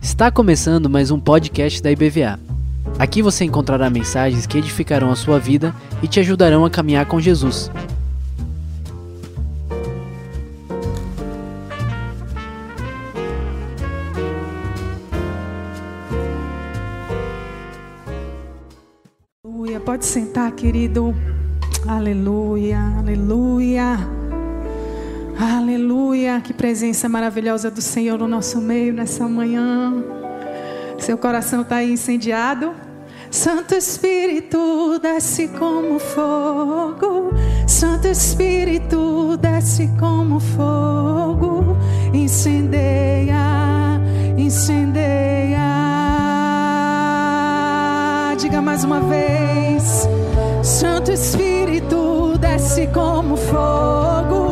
Está começando mais um podcast da IBVA. Aqui você encontrará mensagens que edificarão a sua vida e te ajudarão a caminhar com Jesus. Aleluia. Pode sentar, querido. Aleluia, aleluia. Aleluia. Que presença maravilhosa do Senhor no nosso meio nessa manhã. Seu coração está aí incendiado. Santo Espírito desce como fogo. Santo Espírito desce como fogo. Incendeia, incendeia. Diga mais uma vez. Santo Espírito desce como fogo.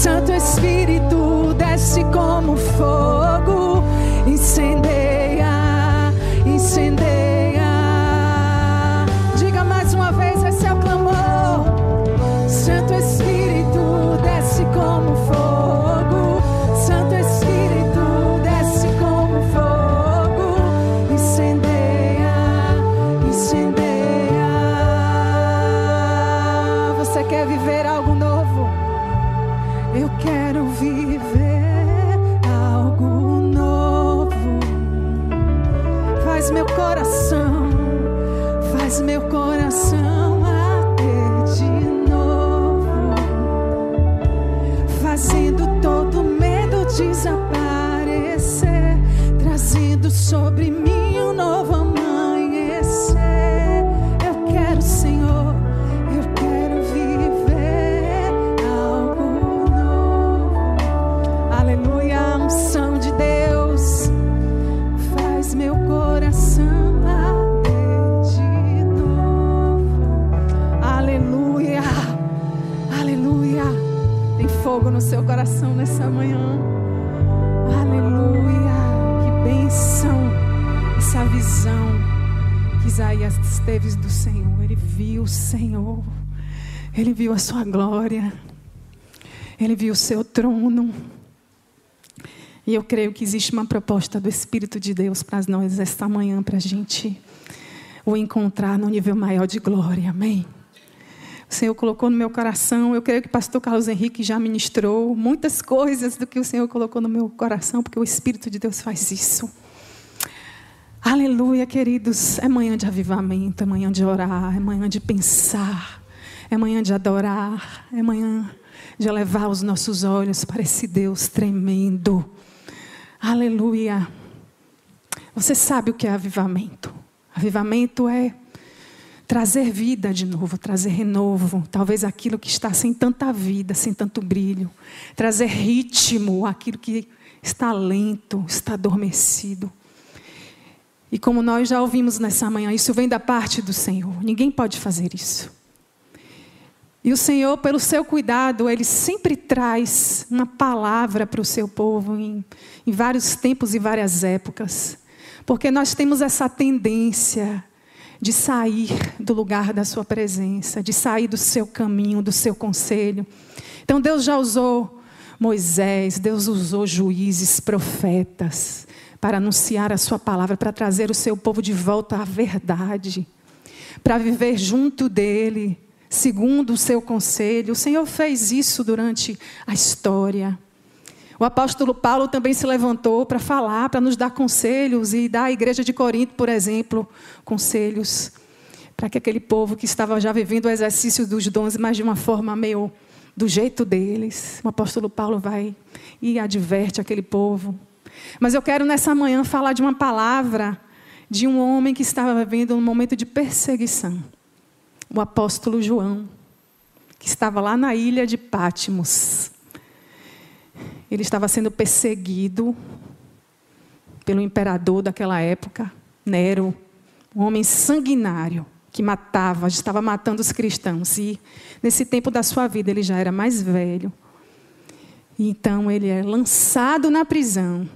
Santo Espírito desce como fogo. Incendeia, viu a sua glória. Ele viu o seu trono. E eu creio que existe uma proposta do Espírito de Deus para nós esta manhã, para a gente o encontrar no nível maior de glória. Amém. O Senhor colocou no meu coração. Eu creio que o pastor Carlos Henrique já ministrou muitas coisas do que o Senhor colocou no meu coração, porque o Espírito de Deus faz isso. Aleluia, queridos. É manhã de avivamento, é manhã de orar, é manhã de pensar, é manhã de adorar, é manhã de elevar os nossos olhos para esse Deus tremendo. Aleluia. Você sabe o que é avivamento? Avivamento é trazer vida de novo, trazer renovo, talvez aquilo que está sem tanta vida, sem tanto brilho, trazer ritmo àquilo que está lento, está adormecido. E como nós já ouvimos nessa manhã, isso vem da parte do Senhor. Ninguém pode fazer isso. E o Senhor, pelo seu cuidado, Ele sempre traz uma palavra para o seu povo em, em vários tempos e várias épocas. Porque nós temos essa tendência de sair do lugar da sua presença, de sair do seu caminho, do seu conselho. Então Deus já usou Moisés, Deus usou juízes, profetas, para anunciar a sua palavra, para trazer o seu povo de volta à verdade, para viver junto dele, segundo o seu conselho. O Senhor fez isso durante a história. O apóstolo Paulo também se levantou para falar, para nos dar conselhos e dar à igreja de Corinto, por exemplo, conselhos para que aquele povo que estava já vivendo o exercício dos dons, mas de uma forma meio do jeito deles. O apóstolo Paulo vai e adverte aquele povo. Mas eu quero nessa manhã falar de uma palavra de um homem que estava vivendo um momento de perseguição. O apóstolo João, que estava lá na ilha de Pátimos. Ele estava sendo perseguido pelo imperador daquela época, Nero, um homem sanguinário que matava, estava matando os cristãos. E nesse tempo da sua vida ele já era mais velho. Então ele é lançado na prisão.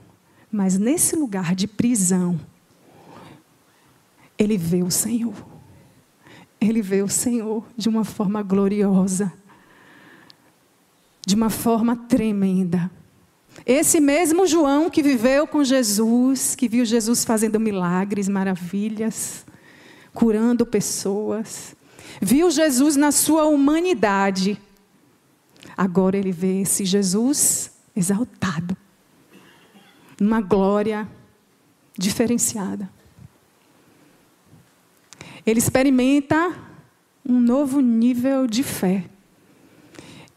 Mas nesse lugar de prisão, ele vê o Senhor. Ele vê o Senhor de uma forma gloriosa. de uma forma tremenda. Esse mesmo João que viveu com Jesus, que viu Jesus fazendo milagres, maravilhas, curando pessoas, viu Jesus na sua humanidade. Agora ele vê esse Jesus exaltado, numa glória diferenciada. Ele experimenta um novo nível de fé.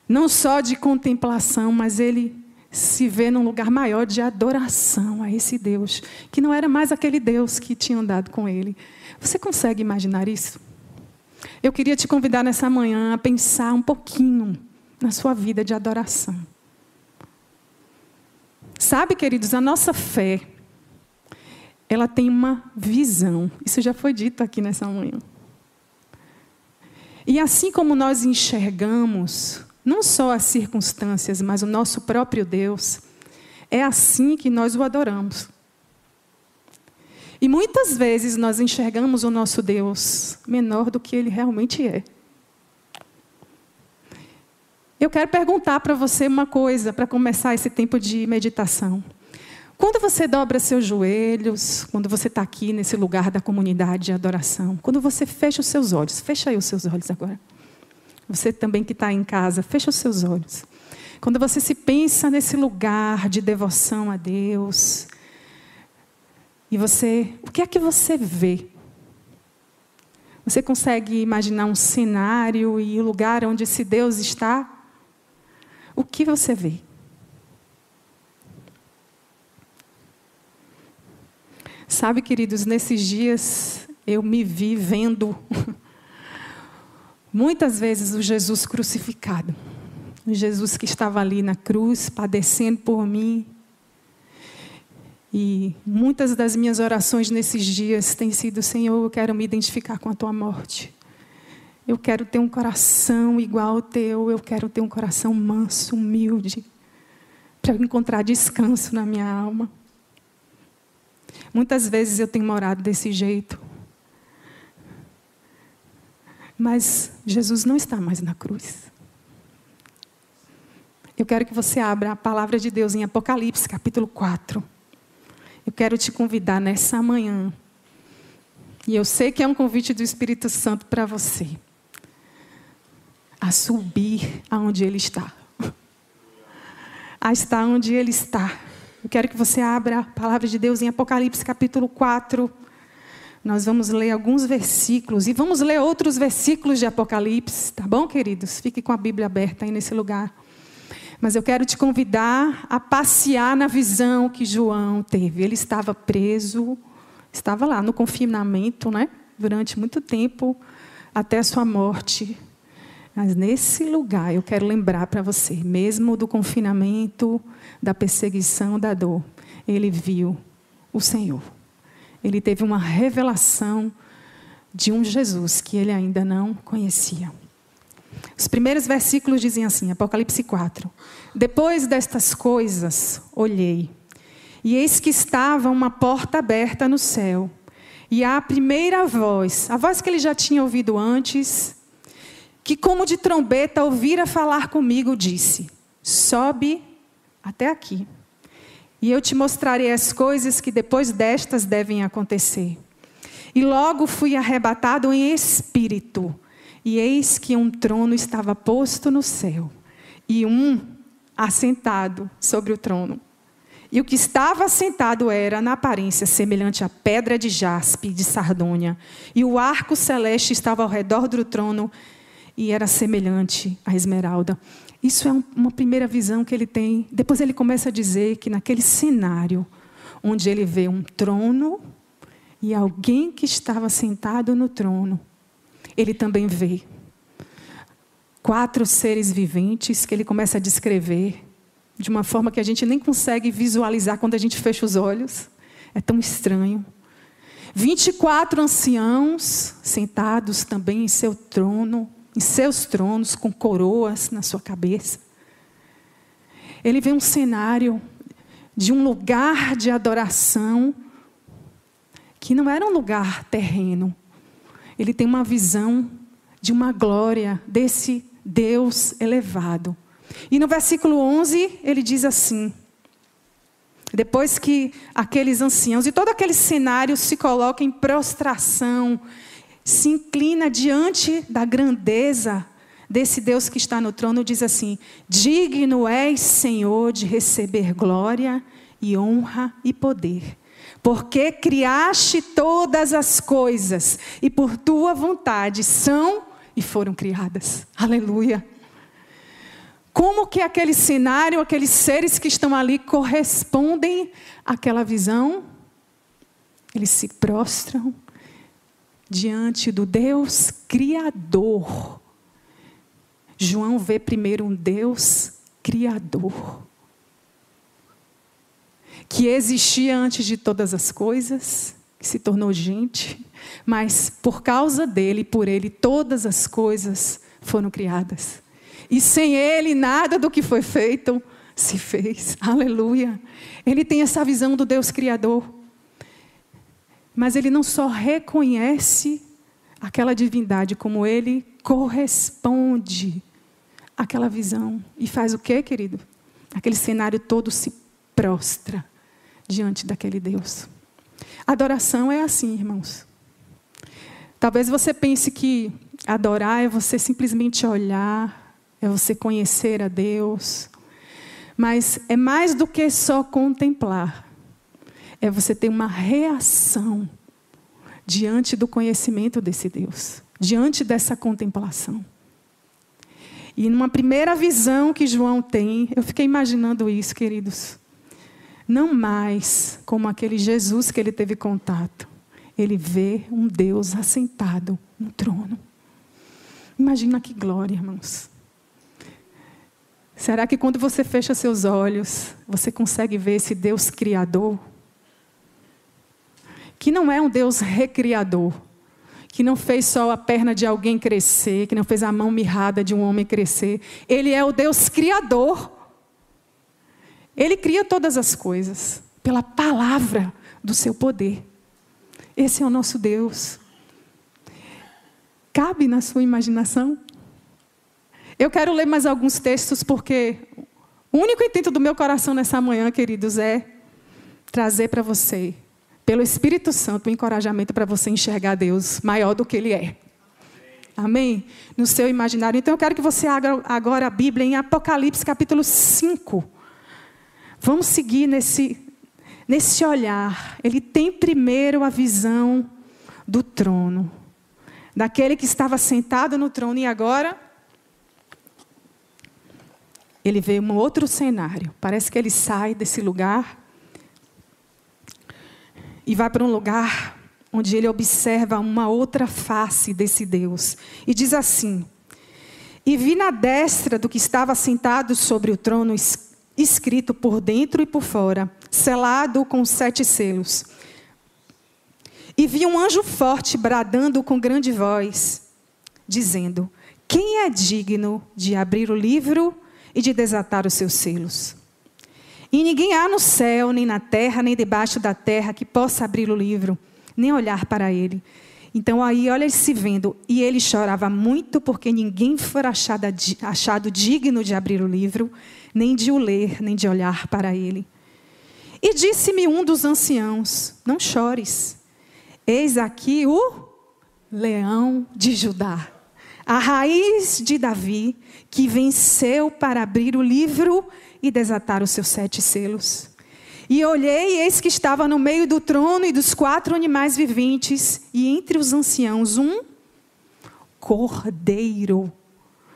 Não só de contemplação, mas ele se vê num lugar maior de adoração a esse Deus, que não era mais aquele Deus que tinha andado com ele. Você consegue imaginar isso? Eu queria te convidar nessa manhã a pensar um pouquinho na sua vida de adoração. Sabe, queridos, a nossa fé, ela tem uma visão. Isso já foi dito aqui nessa manhã. E assim como nós enxergamos não só as circunstâncias, mas o nosso próprio Deus, é assim que nós o adoramos. E muitas vezes nós enxergamos o nosso Deus menor do que ele realmente é. Eu quero perguntar para você uma coisa para começar esse tempo de meditação. Quando você dobra seus joelhos, quando você está aqui nesse lugar da comunidade de adoração, quando você fecha os seus olhos, fecha aí os seus olhos agora. Você também que está em casa, fecha os seus olhos. Quando você se pensa nesse lugar de devoção a Deus, e você, o que é que você vê? Você consegue imaginar um cenário e o lugar onde esse Deus está? O que você vê? Sabe, queridos, nesses dias eu me vi vendo Muitas vezes o Jesus crucificado, o Jesus que estava ali na cruz, padecendo por mim. E muitas das minhas orações nesses dias têm sido: Senhor, eu quero me identificar com a tua morte. Eu quero ter um coração igual ao teu, eu quero ter um coração manso, humilde, para encontrar descanso na minha alma. Muitas vezes eu tenho morado desse jeito. Mas Jesus não está mais na cruz. Eu quero que você abra a palavra de Deus em Apocalipse, capítulo 4. Eu quero te convidar nessa manhã. E eu sei que é um convite do Espírito Santo para você. A subir aonde Ele está. A estar onde Ele está. Eu quero que você abra a palavra de Deus em Apocalipse, capítulo 4 nós vamos ler alguns versículos e vamos ler outros versículos de Apocalipse, tá bom, queridos? Fique com a Bíblia aberta aí nesse lugar. Mas eu quero te convidar a passear na visão que João teve. Ele estava preso, estava lá no confinamento, né? Durante muito tempo, até sua morte. Mas nesse lugar, eu quero lembrar para você, mesmo do confinamento, da perseguição, da dor, ele viu o Senhor ele teve uma revelação de um Jesus que ele ainda não conhecia. Os primeiros versículos dizem assim, Apocalipse 4. Depois destas coisas, olhei, e eis que estava uma porta aberta no céu. E a primeira voz, a voz que ele já tinha ouvido antes, que como de trombeta ouvira falar comigo, disse: Sobe até aqui. E eu te mostrarei as coisas que depois destas devem acontecer. E logo fui arrebatado em espírito, e eis que um trono estava posto no céu, e um assentado sobre o trono. E o que estava assentado era, na aparência, semelhante a pedra de jaspe de sardônia, e o arco celeste estava ao redor do trono, e era semelhante a esmeralda. Isso é uma primeira visão que ele tem. Depois ele começa a dizer que naquele cenário, onde ele vê um trono e alguém que estava sentado no trono, ele também vê quatro seres viventes que ele começa a descrever de uma forma que a gente nem consegue visualizar quando a gente fecha os olhos. É tão estranho. 24 anciãos sentados também em seu trono, em seus tronos, com coroas na sua cabeça. Ele vê um cenário de um lugar de adoração que não era um lugar terreno. Ele tem uma visão de uma glória desse Deus elevado. E no versículo 11, ele diz assim: depois que aqueles anciãos e todo aquele cenário se coloca em prostração, se inclina diante da grandeza desse Deus que está no trono, diz assim: Digno és, Senhor, de receber glória e honra e poder, porque criaste todas as coisas e por tua vontade são e foram criadas. Aleluia. Como que aquele cenário, aqueles seres que estão ali correspondem àquela visão? Eles se prostram diante do Deus Criador. João vê primeiro um Deus Criador, que existia antes de todas as coisas, que se tornou gente, mas por causa dele, por ele, todas as coisas foram criadas. E sem Ele, nada do que foi feito se fez. Aleluia. Ele tem essa visão do Deus Criador. Mas ele não só reconhece aquela divindade, como ele corresponde àquela visão. E faz o que, querido? Aquele cenário todo se prostra diante daquele Deus. Adoração é assim, irmãos. Talvez você pense que adorar é você simplesmente olhar é você conhecer a Deus. Mas é mais do que só contemplar. É você ter uma reação diante do conhecimento desse Deus, diante dessa contemplação. E numa primeira visão que João tem, eu fiquei imaginando isso, queridos. Não mais como aquele Jesus que ele teve contato. Ele vê um Deus assentado no trono. Imagina que glória, irmãos. Será que quando você fecha seus olhos, você consegue ver esse Deus criador? Que não é um Deus recriador, que não fez só a perna de alguém crescer, que não fez a mão mirrada de um homem crescer. Ele é o Deus criador. Ele cria todas as coisas pela palavra do seu poder. Esse é o nosso Deus. Cabe na sua imaginação? Eu quero ler mais alguns textos porque o único intento do meu coração nessa manhã, queridos, é trazer para você, pelo Espírito Santo, um encorajamento para você enxergar Deus maior do que Ele é. Amém? No seu imaginário. Então eu quero que você abra agora a Bíblia em Apocalipse capítulo 5. Vamos seguir nesse, nesse olhar. Ele tem primeiro a visão do trono, daquele que estava sentado no trono e agora ele vê um outro cenário. Parece que ele sai desse lugar e vai para um lugar onde ele observa uma outra face desse Deus. E diz assim: E vi na destra do que estava sentado sobre o trono, escrito por dentro e por fora, selado com sete selos. E vi um anjo forte bradando com grande voz, dizendo: Quem é digno de abrir o livro e de desatar os seus selos. E ninguém há no céu, nem na terra, nem debaixo da terra que possa abrir o livro, nem olhar para ele. Então aí, olha ele se vendo, e ele chorava muito porque ninguém fora achado, digno de abrir o livro, nem de o ler, nem de olhar para ele. E disse-me um dos anciãos: Não chores, eis aqui o leão de Judá a raiz de Davi, que venceu para abrir o livro e desatar os seus sete selos. E olhei, e eis que estava no meio do trono e dos quatro animais viventes, e entre os anciãos um cordeiro,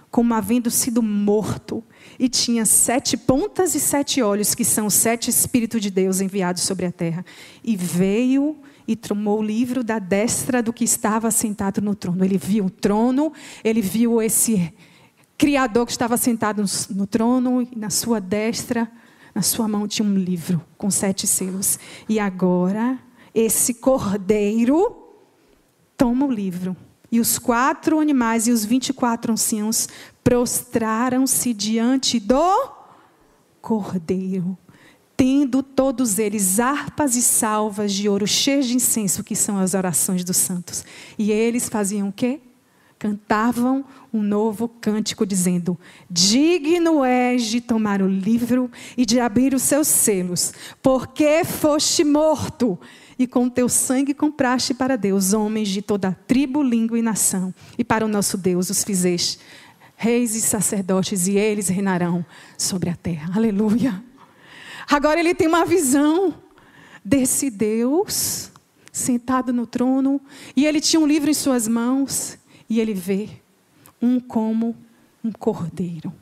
como havendo sido morto, e tinha sete pontas e sete olhos, que são os sete Espíritos de Deus enviados sobre a terra. E veio e tomou o livro da destra do que estava sentado no trono. Ele viu o trono, ele viu esse Criador que estava sentado no, no trono, e na sua destra, na sua mão tinha um livro com sete selos. E agora, esse cordeiro toma o livro. E os quatro animais e os vinte e quatro anciãos prostraram-se diante do cordeiro tendo todos eles harpas e salvas de ouro cheias de incenso, que são as orações dos santos. E eles faziam o quê? Cantavam um novo cântico, dizendo: Digno és de tomar o livro e de abrir os seus selos, porque foste morto, e com teu sangue compraste para Deus homens de toda tribo, língua e nação, e para o nosso Deus os fizeste reis e sacerdotes, e eles reinarão sobre a terra. Aleluia. Agora ele tem uma visão desse Deus sentado no trono, e ele tinha um livro em suas mãos, e ele vê um como um cordeiro.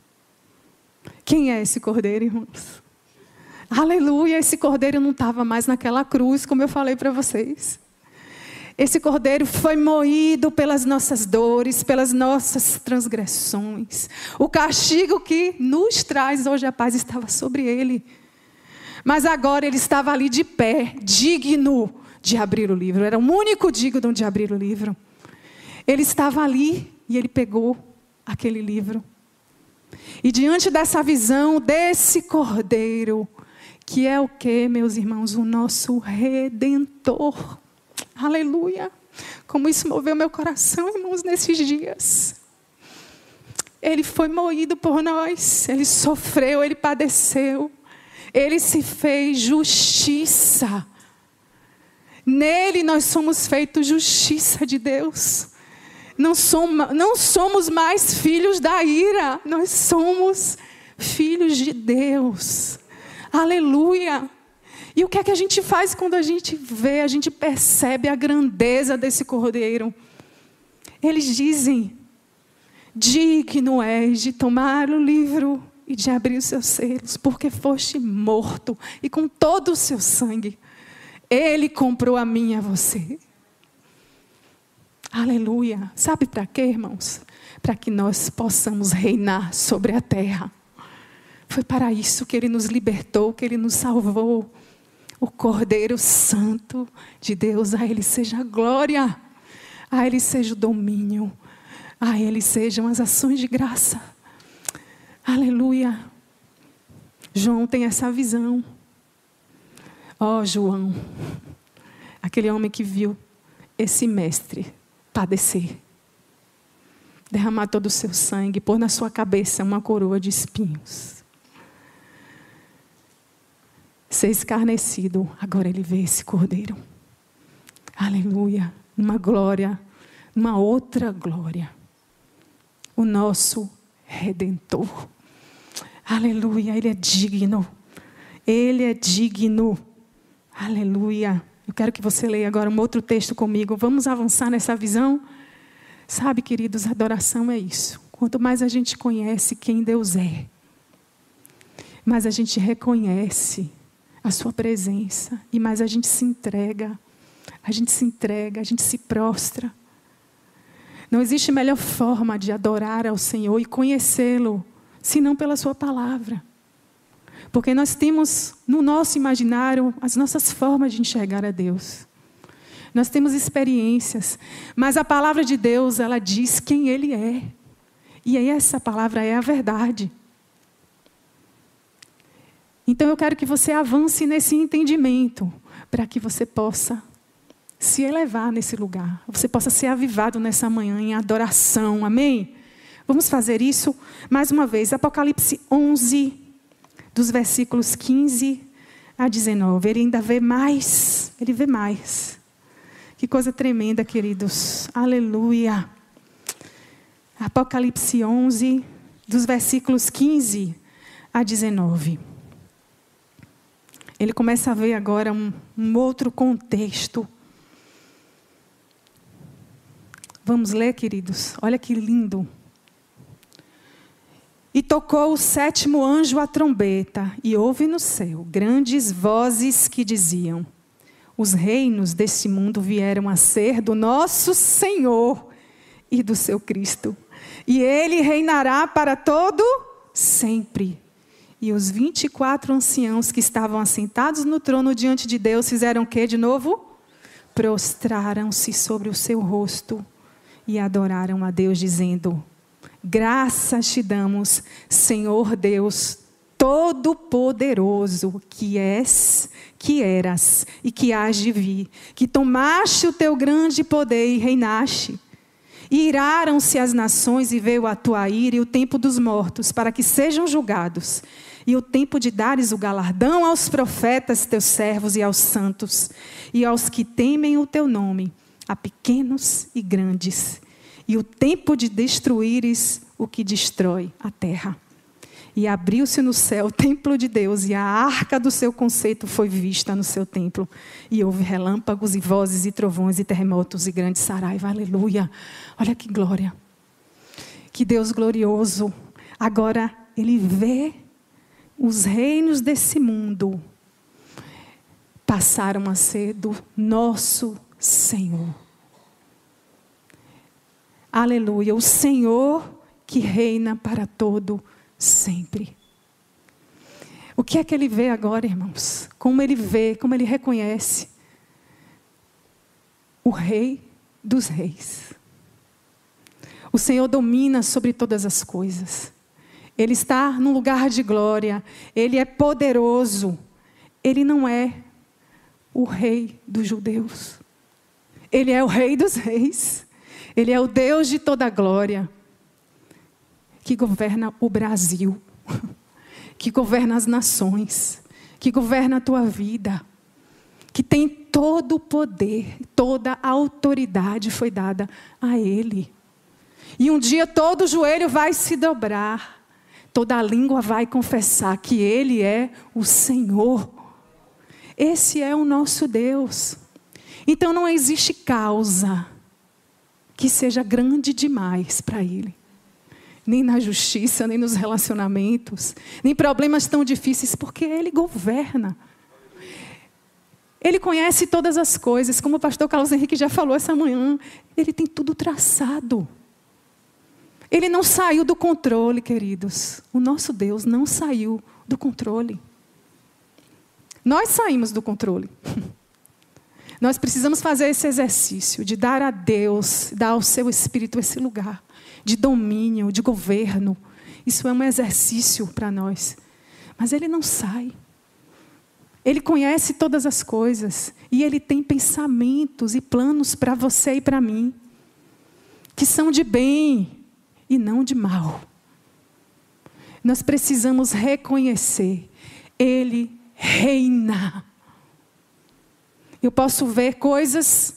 Quem é esse cordeiro, irmãos? Aleluia, esse cordeiro não estava mais naquela cruz, como eu falei para vocês. Esse cordeiro foi moído pelas nossas dores, pelas nossas transgressões. O castigo que nos traz hoje a paz estava sobre ele. Mas agora ele estava ali de pé, digno de abrir o livro. Era o único digno de abrir o livro. Ele estava ali e ele pegou aquele livro. E diante dessa visão desse cordeiro, que é o que, meus irmãos? O nosso redentor. Aleluia! Como isso moveu meu coração, irmãos, nesses dias. Ele foi moído por nós, ele sofreu, ele padeceu, ele se fez justiça. Nele nós somos feitos justiça de Deus não somos, não somos mais filhos da ira, nós somos filhos de Deus. Aleluia! E o que é que a gente faz quando a gente vê, a gente percebe a grandeza desse cordeiro? Eles dizem: Digno és de tomar o livro e de abrir os seus selos, porque foste morto e com todo o seu sangue, ele comprou a mim e a você. Aleluia. Sabe para quê, irmãos? Para que nós possamos reinar sobre a terra. Foi para isso que ele nos libertou, que ele nos salvou. O Cordeiro Santo de Deus, a ele seja a glória, a ele seja o domínio, a ele sejam as ações de graça. Aleluia. João tem essa visão. Ó oh, João, aquele homem que viu esse mestre padecer. Derramar todo o seu sangue, pôr na sua cabeça uma coroa de espinhos. Ser escarnecido, agora ele vê esse cordeiro. Aleluia. Uma glória, uma outra glória. O nosso redentor. Aleluia, ele é digno. Ele é digno. Aleluia. Eu quero que você leia agora um outro texto comigo. Vamos avançar nessa visão? Sabe, queridos, adoração é isso. Quanto mais a gente conhece quem Deus é, mais a gente reconhece a Sua presença e mais a gente se entrega. A gente se entrega, a gente se prostra. Não existe melhor forma de adorar ao Senhor e conhecê-lo senão pela Sua palavra. Porque nós temos no nosso imaginário as nossas formas de enxergar a Deus. Nós temos experiências, mas a palavra de Deus, ela diz quem Ele é. E aí essa palavra é a verdade. Então eu quero que você avance nesse entendimento, para que você possa se elevar nesse lugar, você possa ser avivado nessa manhã em adoração, amém? Vamos fazer isso mais uma vez. Apocalipse 11, dos versículos 15 a 19. Ele ainda vê mais, ele vê mais. Que coisa tremenda, queridos. Aleluia. Apocalipse 11, dos versículos 15 a 19. Ele começa a ver agora um, um outro contexto. Vamos ler, queridos. Olha que lindo. E tocou o sétimo anjo a trombeta, e houve no céu grandes vozes que diziam: Os reinos deste mundo vieram a ser do nosso Senhor e do seu Cristo, e ele reinará para todo sempre. E os vinte e quatro anciãos que estavam assentados no trono diante de Deus fizeram o que de novo? Prostraram-se sobre o seu rosto e adoraram a Deus, dizendo: Graças te damos, Senhor Deus Todo-Poderoso, que és, que eras e que hás de vir, que tomaste o teu grande poder e reinaste. E iraram-se as nações e veio a tua ira e o tempo dos mortos, para que sejam julgados, e o tempo de dares o galardão aos profetas, teus servos, e aos santos, e aos que temem o teu nome, a pequenos e grandes, e o tempo de destruíres o que destrói a terra. E abriu-se no céu o templo de Deus, e a arca do seu conceito foi vista no seu templo. E houve relâmpagos e vozes e trovões e terremotos e grandes saraiva. Aleluia. Olha que glória. Que Deus glorioso. Agora ele vê os reinos desse mundo passaram a ser do nosso Senhor. Aleluia. O Senhor que reina para todo sempre. O que é que ele vê agora, irmãos? Como ele vê, como ele reconhece o Rei dos Reis. O Senhor domina sobre todas as coisas. Ele está num lugar de glória. Ele é poderoso. Ele não é o Rei dos judeus. Ele é o Rei dos Reis. Ele é o Deus de toda glória que governa o Brasil, que governa as nações, que governa a tua vida, que tem todo o poder, toda a autoridade foi dada a Ele. E um dia todo joelho vai se dobrar, toda língua vai confessar que Ele é o Senhor. Esse é o nosso Deus. Então não existe causa que seja grande demais para Ele nem na justiça, nem nos relacionamentos, nem problemas tão difíceis, porque Ele governa. Ele conhece todas as coisas, como o pastor Carlos Henrique já falou essa manhã, ele tem tudo traçado. Ele não saiu do controle, queridos. O nosso Deus não saiu do controle. Nós saímos do controle. Nós precisamos fazer esse exercício de dar a Deus, dar ao seu Espírito esse lugar de domínio, de governo. Isso é um exercício para nós. Mas ele não sai. Ele conhece todas as coisas e ele tem pensamentos e planos para você e para mim que são de bem e não de mal. Nós precisamos reconhecer, ele reina. Eu posso ver coisas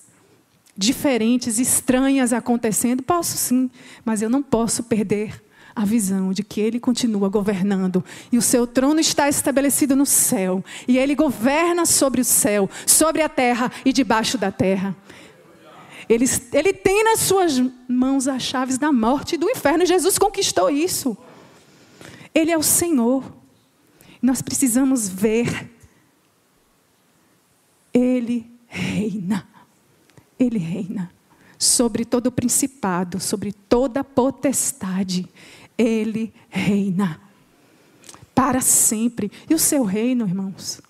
diferentes, estranhas acontecendo? Posso sim, mas eu não posso perder a visão de que Ele continua governando e o seu trono está estabelecido no céu e Ele governa sobre o céu, sobre a terra e debaixo da terra. Ele, ele tem nas suas mãos as chaves da morte e do inferno. Jesus conquistou isso. Ele é o Senhor. Nós precisamos ver. Ele reina. Ele reina sobre todo o principado, sobre toda potestade. Ele reina para sempre. E o seu reino, irmãos,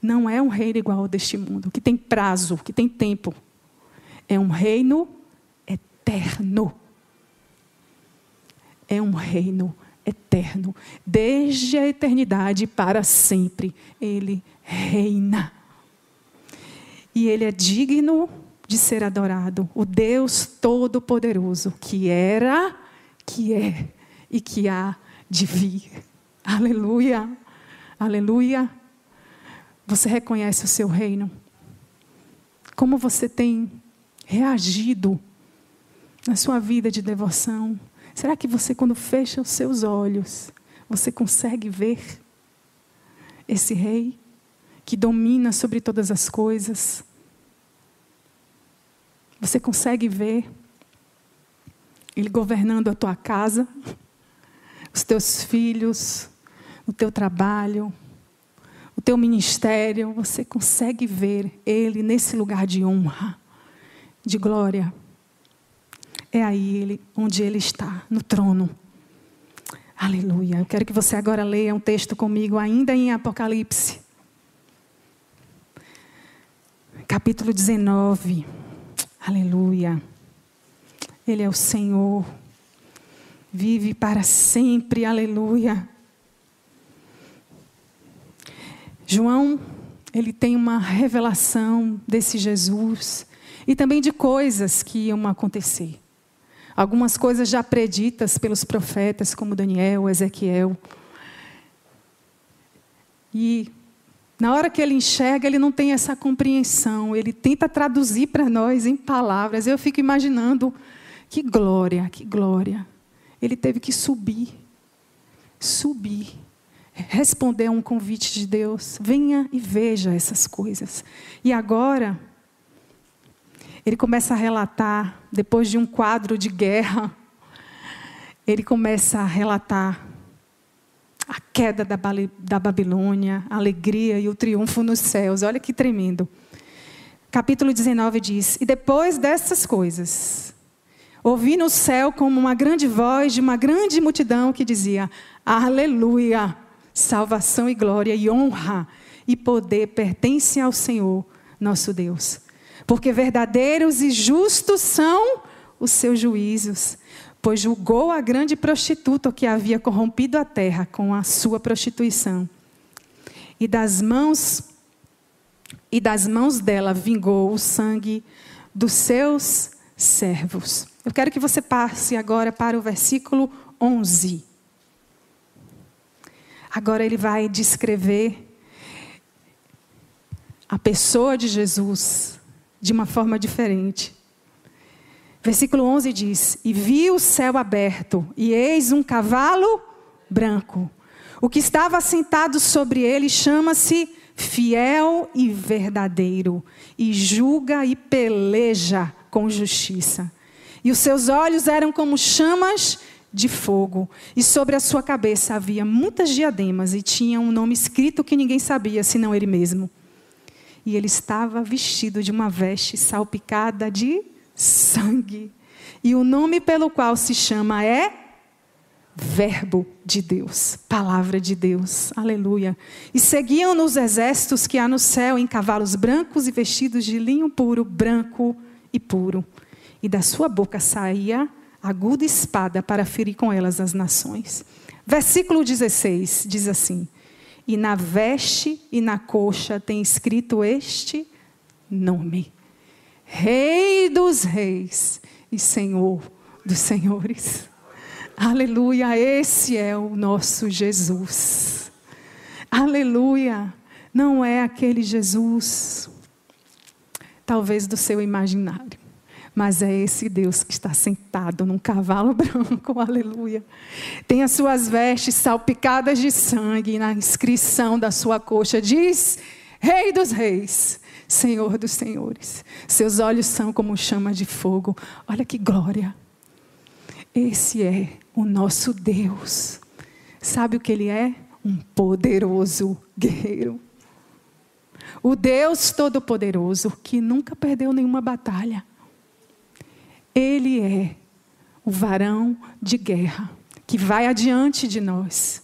não é um reino igual ao deste mundo, que tem prazo, que tem tempo. É um reino eterno. É um reino eterno. Desde a eternidade para sempre. Ele reina. E ele é digno de ser adorado, o Deus Todo-Poderoso, que era, que é e que há de vir. Aleluia, aleluia. Você reconhece o seu reino? Como você tem reagido na sua vida de devoção? Será que você, quando fecha os seus olhos, você consegue ver esse rei que domina sobre todas as coisas? Você consegue ver Ele governando a tua casa, os teus filhos, o teu trabalho, o teu ministério. Você consegue ver Ele nesse lugar de honra, de glória. É aí ele, onde Ele está, no trono. Aleluia. Eu quero que você agora leia um texto comigo, ainda em Apocalipse. Capítulo 19. Aleluia. Ele é o Senhor. Vive para sempre. Aleluia. João, ele tem uma revelação desse Jesus e também de coisas que iam acontecer. algumas coisas já preditas pelos profetas, como Daniel, Ezequiel. E na hora que ele enxerga, ele não tem essa compreensão, ele tenta traduzir para nós em palavras. Eu fico imaginando que glória, que glória. Ele teve que subir, subir, responder a um convite de Deus. Venha e veja essas coisas. E agora, ele começa a relatar, depois de um quadro de guerra, ele começa a relatar a queda da, da Babilônia, a alegria e o triunfo nos céus. Olha que tremendo. Capítulo 19 diz: E depois dessas coisas, ouvi no céu como uma grande voz de uma grande multidão que dizia: Aleluia! Salvação e glória e honra e poder pertencem ao Senhor, nosso Deus. Porque verdadeiros e justos são os seus juízos pois julgou a grande prostituta que havia corrompido a terra com a sua prostituição. E das mãos e das mãos dela vingou o sangue dos seus servos. Eu quero que você passe agora para o versículo 11. Agora ele vai descrever a pessoa de Jesus de uma forma diferente. Versículo 11 diz: E vi o céu aberto, e eis um cavalo branco. O que estava sentado sobre ele chama-se Fiel e Verdadeiro, e julga e peleja com justiça. E os seus olhos eram como chamas de fogo, e sobre a sua cabeça havia muitas diademas, e tinha um nome escrito que ninguém sabia, senão ele mesmo. E ele estava vestido de uma veste salpicada de sangue. E o nome pelo qual se chama é Verbo de Deus, palavra de Deus, aleluia. E seguiam nos exércitos que há no céu em cavalos brancos e vestidos de linho puro, branco e puro. E da sua boca saía aguda espada para ferir com elas as nações. Versículo 16 diz assim: E na veste e na coxa tem escrito este nome: Rei dos reis e Senhor dos senhores. Aleluia, esse é o nosso Jesus. Aleluia, não é aquele Jesus, talvez do seu imaginário, mas é esse Deus que está sentado num cavalo branco, aleluia. Tem as suas vestes salpicadas de sangue, na inscrição da sua coxa diz: Rei dos Reis Senhor dos Senhores. Seus olhos são como chama de fogo. Olha que glória. Esse é o nosso Deus. Sabe o que ele é? Um poderoso guerreiro. O Deus Todo-Poderoso que nunca perdeu nenhuma batalha. Ele é o varão de guerra que vai adiante de nós.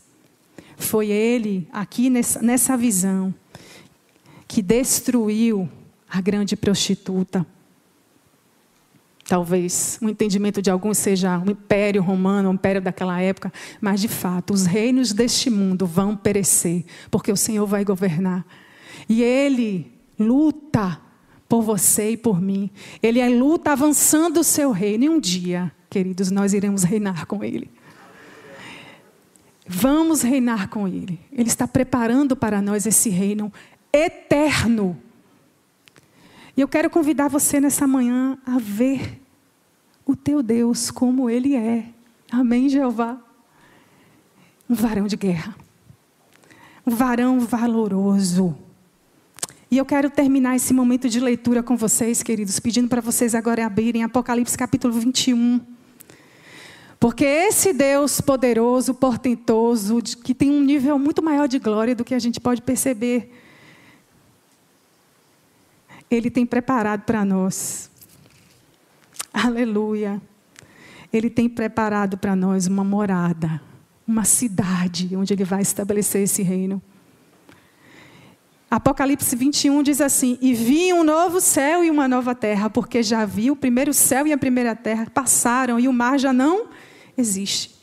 Foi ele, aqui nessa, nessa visão, que destruiu a grande prostituta. Talvez o entendimento de alguns seja o império romano, o império daquela época, mas de fato, os reinos deste mundo vão perecer, porque o Senhor vai governar. E Ele luta por você e por mim. Ele é luta avançando o seu reino. E um dia, queridos, nós iremos reinar com Ele. Vamos reinar com Ele. Ele está preparando para nós esse reino eterno. E eu quero convidar você nessa manhã a ver o teu Deus como ele é. Amém, Jeová? Um varão de guerra. Um varão valoroso. E eu quero terminar esse momento de leitura com vocês, queridos, pedindo para vocês agora abrirem Apocalipse capítulo 21. Porque esse Deus poderoso, portentoso, que tem um nível muito maior de glória do que a gente pode perceber, ele tem preparado para nós. Aleluia. Ele tem preparado para nós uma morada, uma cidade onde Ele vai estabelecer esse reino. Apocalipse 21 diz assim: E vi um novo céu e uma nova terra, porque já vi o primeiro céu e a primeira terra passaram e o mar já não existe.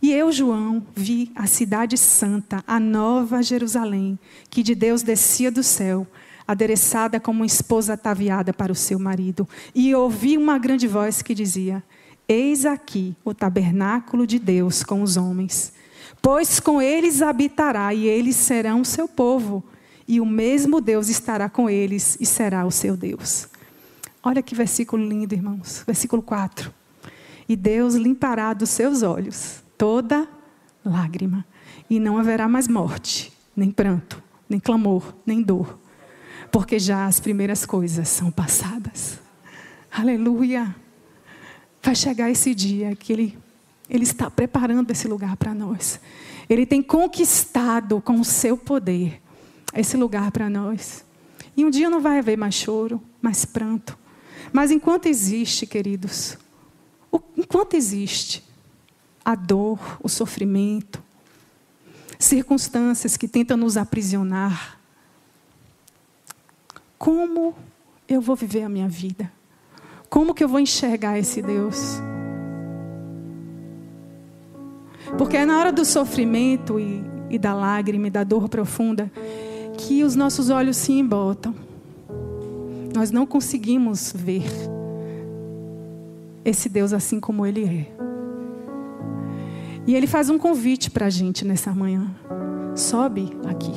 E eu, João, vi a cidade santa, a nova Jerusalém, que de Deus descia do céu adereçada como uma esposa ataviada para o seu marido. E ouvi uma grande voz que dizia: Eis aqui o tabernáculo de Deus com os homens. Pois com eles habitará, e eles serão o seu povo, e o mesmo Deus estará com eles e será o seu Deus. Olha que versículo lindo, irmãos. Versículo 4. E Deus limpará dos seus olhos toda lágrima, e não haverá mais morte, nem pranto, nem clamor, nem dor, porque já as primeiras coisas são passadas. Aleluia! Vai chegar esse dia que Ele, Ele está preparando esse lugar para nós. Ele tem conquistado com o seu poder esse lugar para nós. E um dia não vai haver mais choro, mais pranto. Mas enquanto existe, queridos, enquanto existe a dor, o sofrimento, circunstâncias que tentam nos aprisionar, como eu vou viver a minha vida? Como que eu vou enxergar esse Deus? Porque é na hora do sofrimento e, e da lágrima e da dor profunda que os nossos olhos se embotam. Nós não conseguimos ver esse Deus assim como Ele é. E Ele faz um convite para a gente nessa manhã. Sobe aqui.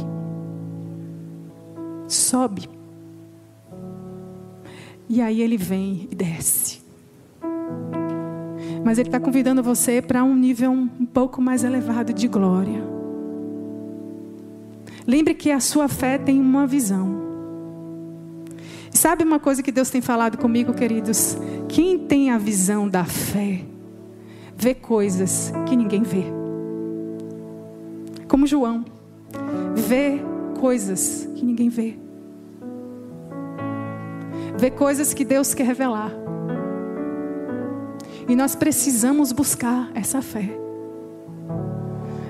Sobe. E aí Ele vem e desce. Mas Ele está convidando você para um nível um pouco mais elevado de glória. Lembre que a sua fé tem uma visão. Sabe uma coisa que Deus tem falado comigo, queridos? Quem tem a visão da fé, vê coisas que ninguém vê. Como João, vê coisas que ninguém vê. Vê coisas que Deus quer revelar. E nós precisamos buscar essa fé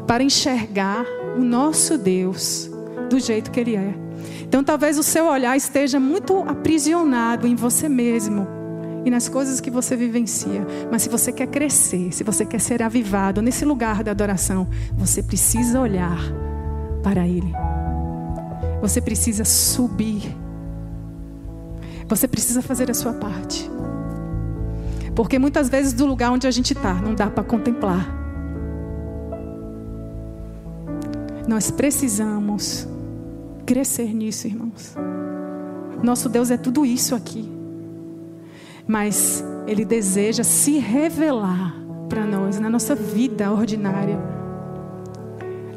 para enxergar o nosso Deus do jeito que Ele é. Então talvez o seu olhar esteja muito aprisionado em você mesmo e nas coisas que você vivencia. Mas se você quer crescer, se você quer ser avivado nesse lugar da adoração, você precisa olhar para Ele. Você precisa subir. Você precisa fazer a sua parte. Porque muitas vezes do lugar onde a gente está, não dá para contemplar. Nós precisamos crescer nisso, irmãos. Nosso Deus é tudo isso aqui. Mas Ele deseja se revelar para nós na nossa vida ordinária.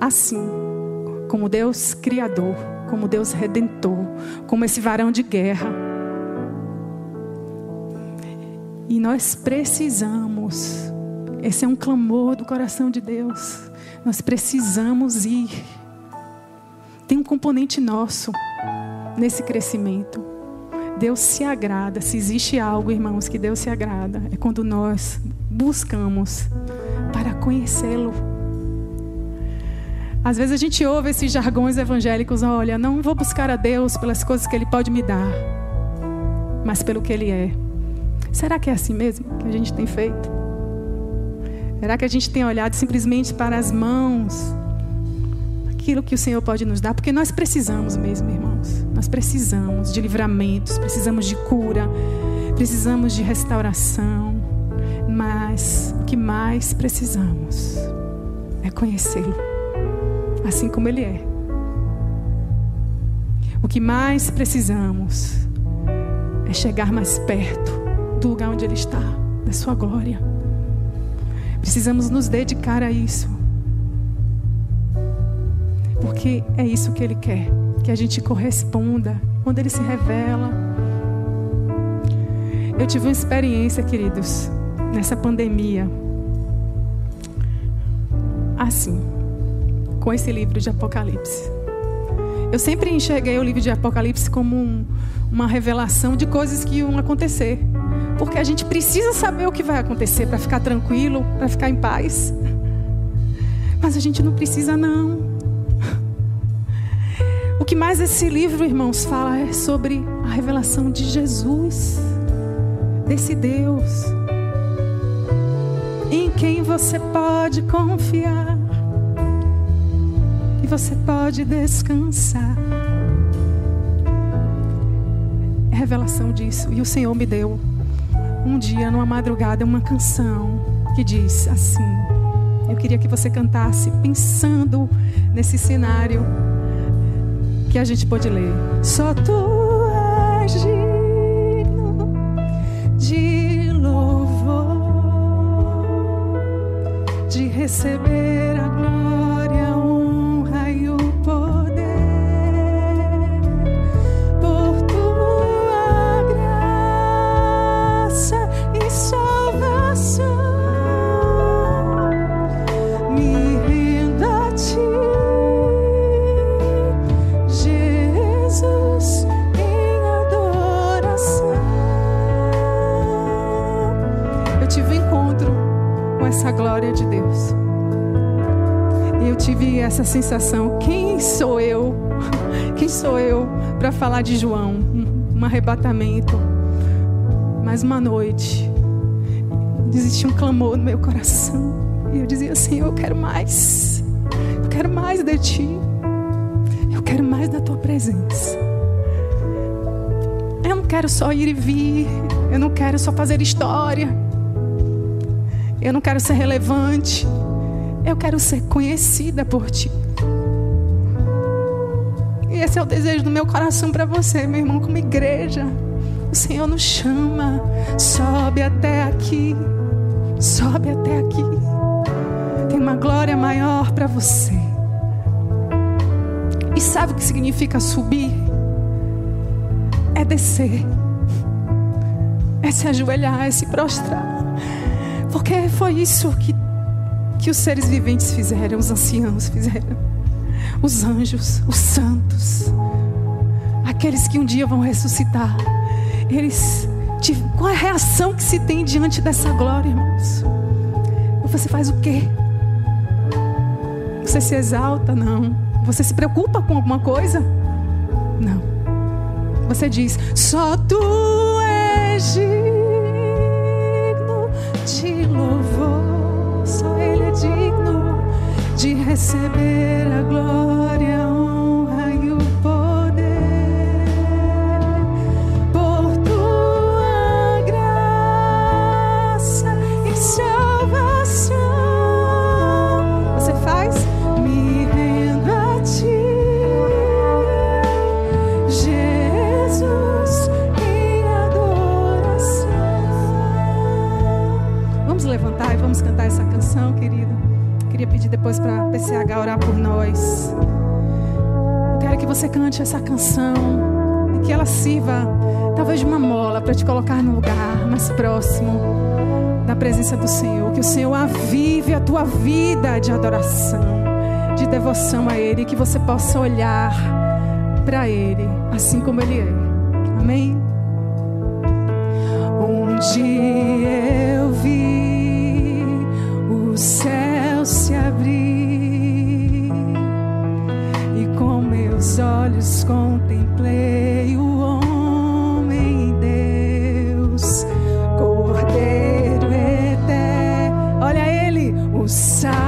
Assim, como Deus Criador, como Deus Redentor, como esse varão de guerra. E nós precisamos, esse é um clamor do coração de Deus, nós precisamos ir tem um componente nosso nesse crescimento. Deus se agrada. Se existe algo, irmãos, que Deus se agrada, é quando nós buscamos para conhecê-lo. Às vezes a gente ouve esses jargões evangélicos: olha, não vou buscar a Deus pelas coisas que Ele pode me dar, mas pelo que Ele é. Será que é assim mesmo que a gente tem feito? Será que a gente tem olhado simplesmente para as mãos aquilo que o Senhor pode nos dar, porque nós precisamos mesmo, irmãos. Nós precisamos de livramentos, precisamos de cura, precisamos de restauração. Mas o que mais precisamos é conhecê-lo, assim como Ele é. O que mais precisamos é chegar mais perto do lugar onde Ele está, da Sua glória. Precisamos nos dedicar a isso. Porque é isso que Ele quer, que a gente corresponda quando Ele se revela. Eu tive uma experiência, queridos, nessa pandemia. Assim, com esse livro de Apocalipse. Eu sempre enxerguei o livro de Apocalipse como um, uma revelação de coisas que iam acontecer. Porque a gente precisa saber o que vai acontecer para ficar tranquilo, para ficar em paz. Mas a gente não precisa, não que mais esse livro, irmãos, fala é sobre a revelação de Jesus, desse Deus, em quem você pode confiar e você pode descansar. É revelação disso. E o Senhor me deu um dia, numa madrugada, uma canção que diz assim. Eu queria que você cantasse pensando nesse cenário que a gente pode ler. Só tu és digno de louvor, de receber sensação: quem sou eu? Quem sou eu para falar de João? Um arrebatamento. Mas uma noite, existia um clamor no meu coração. E eu dizia: Senhor, eu quero mais. Eu quero mais de ti. Eu quero mais da tua presença. Eu não quero só ir e vir. Eu não quero só fazer história. Eu não quero ser relevante. Eu quero ser conhecida por ti. E esse é o desejo do meu coração para você, meu irmão, como igreja. O Senhor nos chama. Sobe até aqui. Sobe até aqui. Tem uma glória maior para você. E sabe o que significa subir? É descer. É se ajoelhar, é se prostrar. Porque foi isso que, que os seres viventes fizeram, os anciãos fizeram. Os anjos, os santos. Aqueles que um dia vão ressuscitar. Eles. Qual é a reação que se tem diante dessa glória, irmãos? Você faz o quê? Você se exalta? Não. Você se preocupa com alguma coisa? Não. Você diz: Só tu és receber a glória, cante essa canção que ela sirva, talvez de uma mola, para te colocar no lugar mais próximo da presença do Senhor. Que o Senhor avive a tua vida de adoração, de devoção a Ele. Que você possa olhar para Ele assim como Ele é. Amém? Ele,